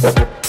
Thank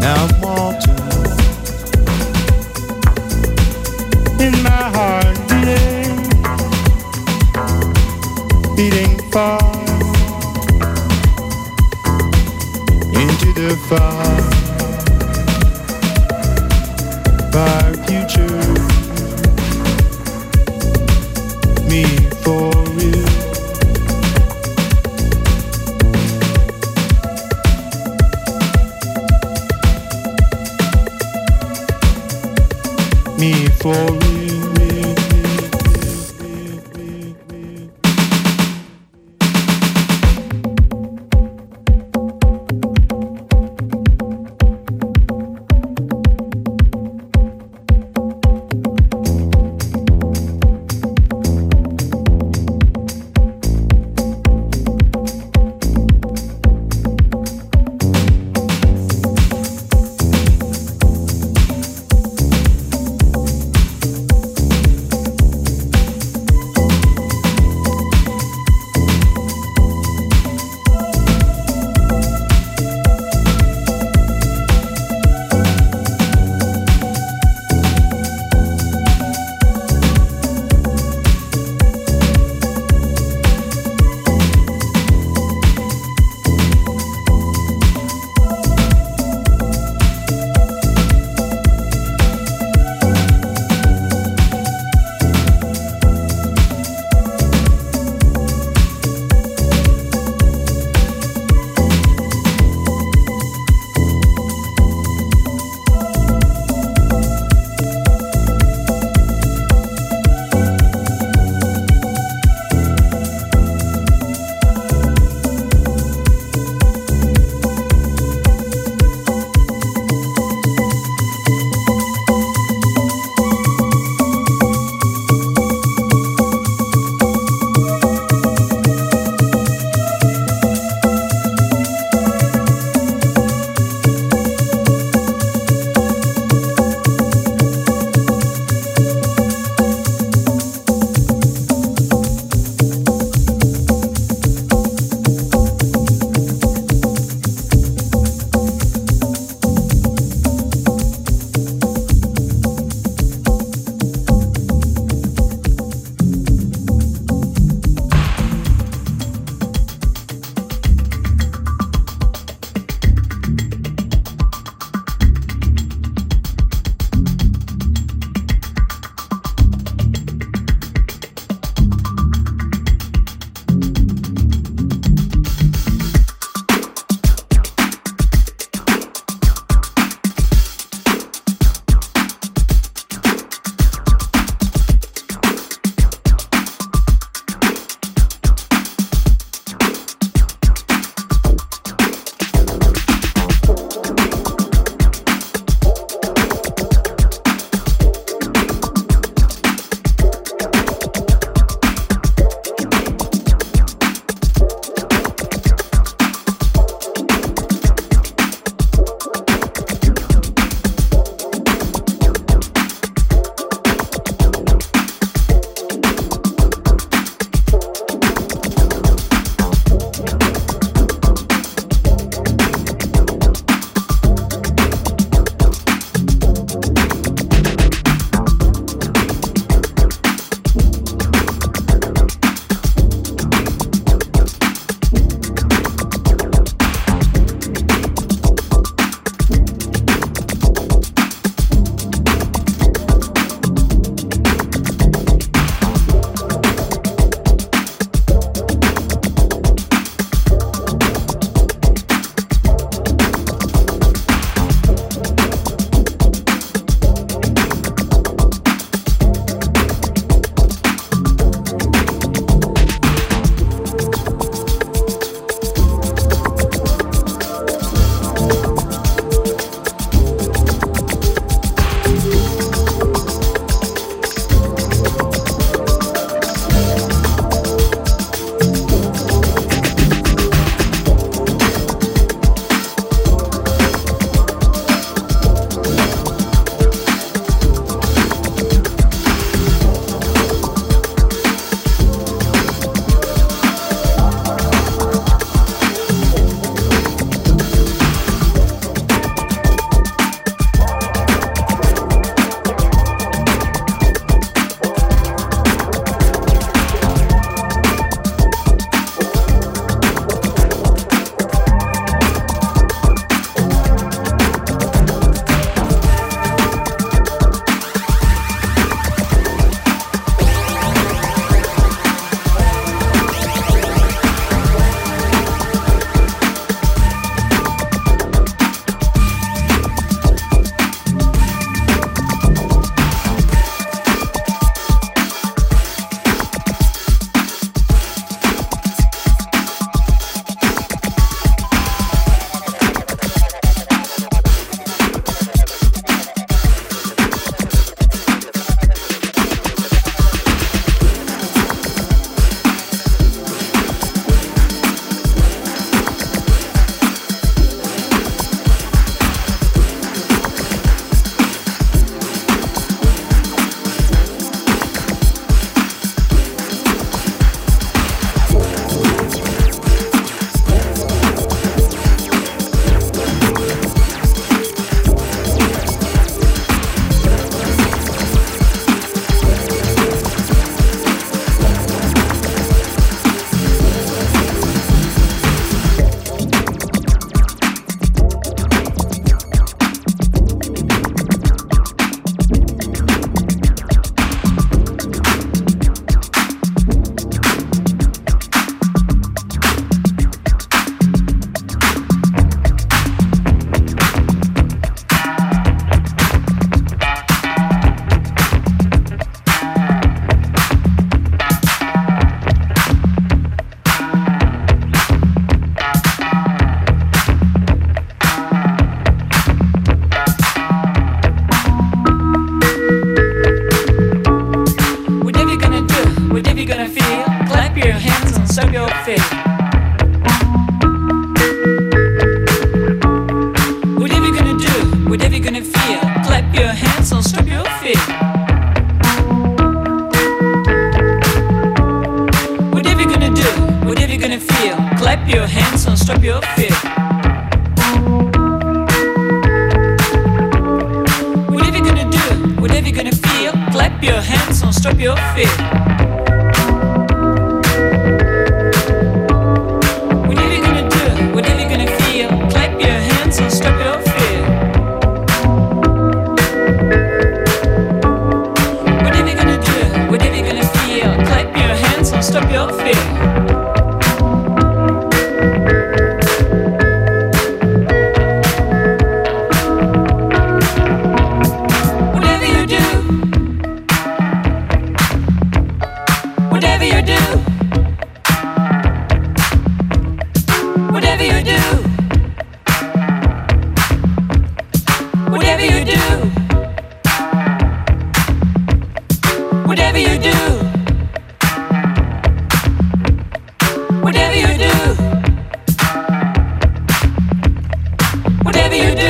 Now. whatever you do.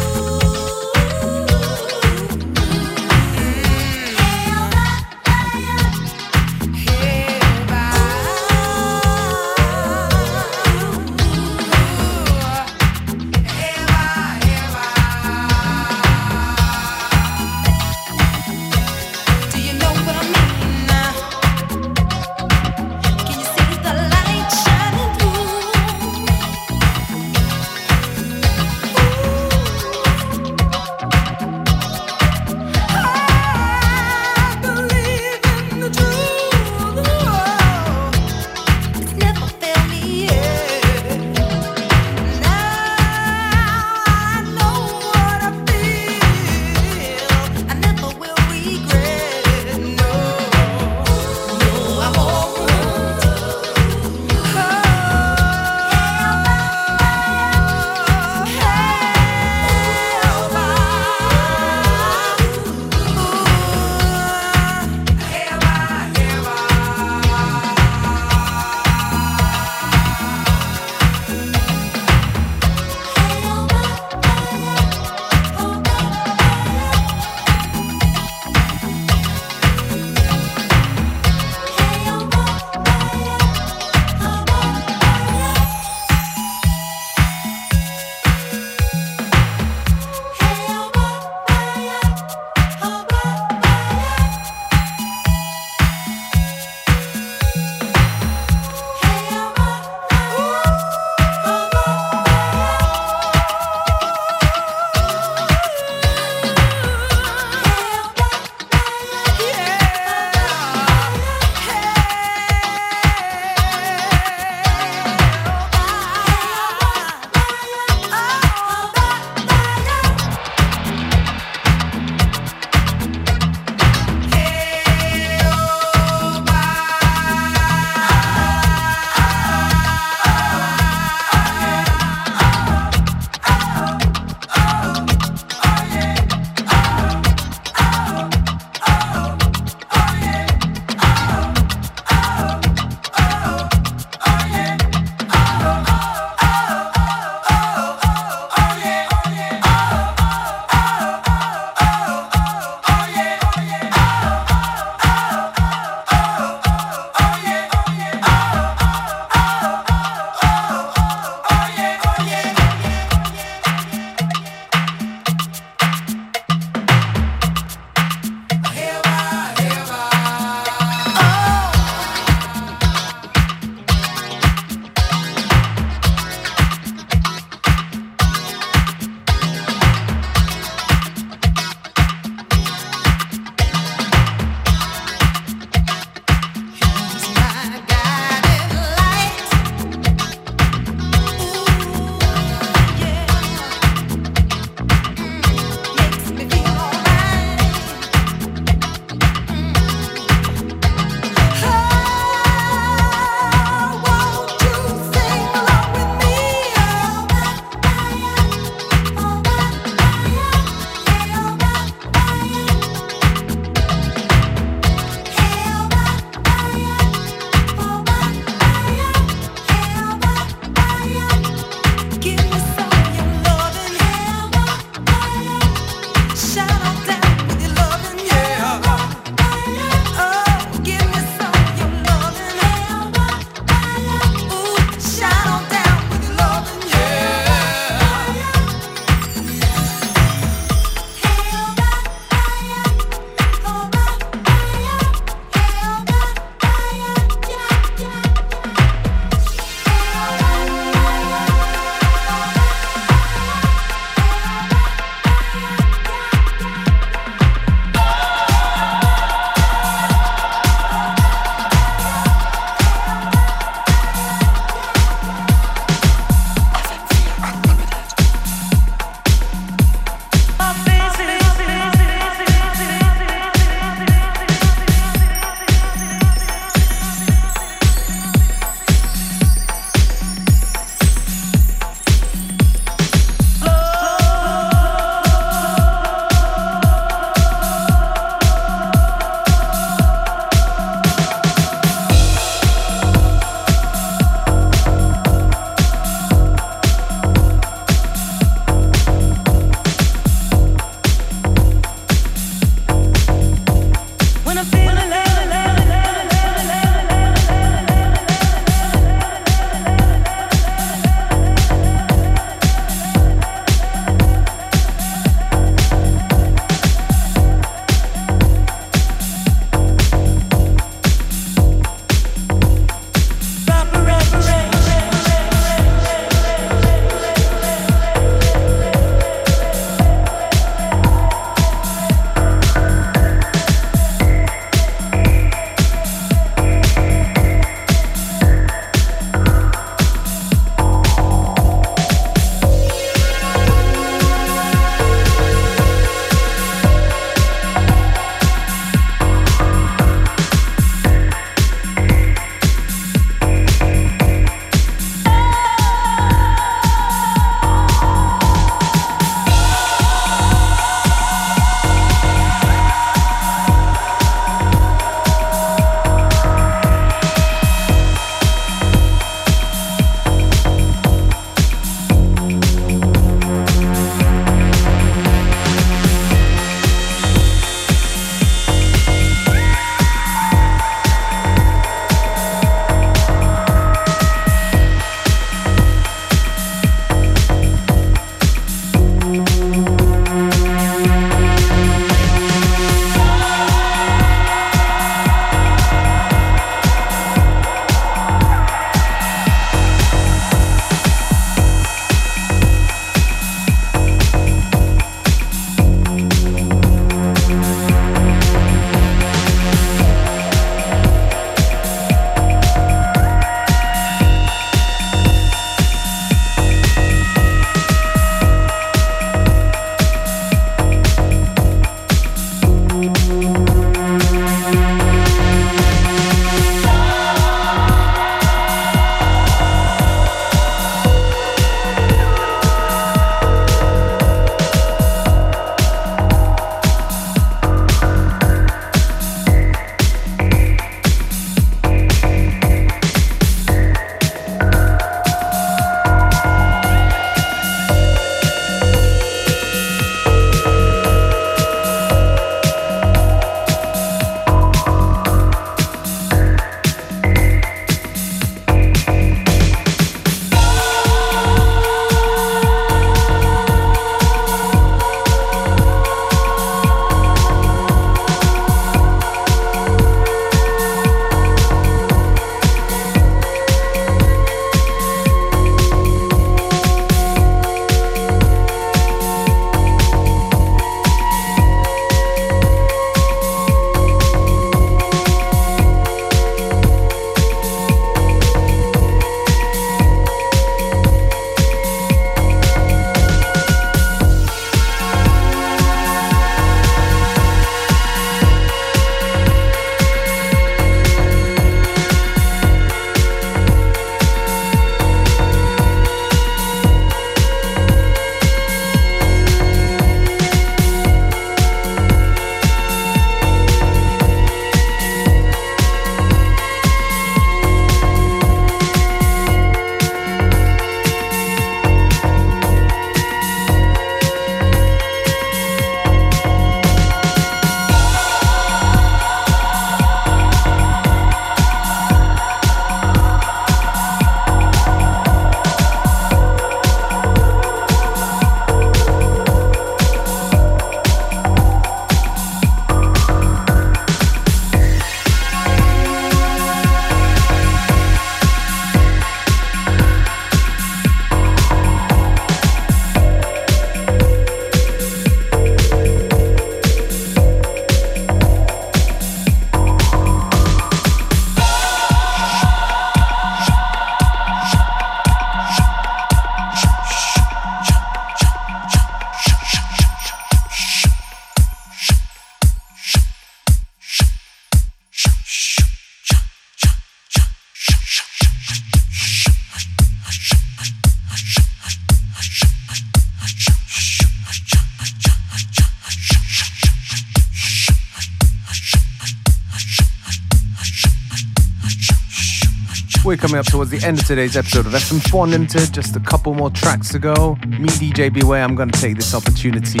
We're coming up towards the end of today's episode of FM4 Unlimited. Just a couple more tracks to go. Me, DJ Beware, I'm going to take this opportunity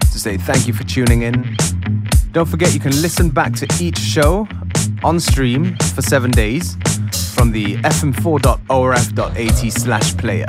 to say thank you for tuning in. Don't forget you can listen back to each show on stream for seven days from the fm4.orf.at slash player.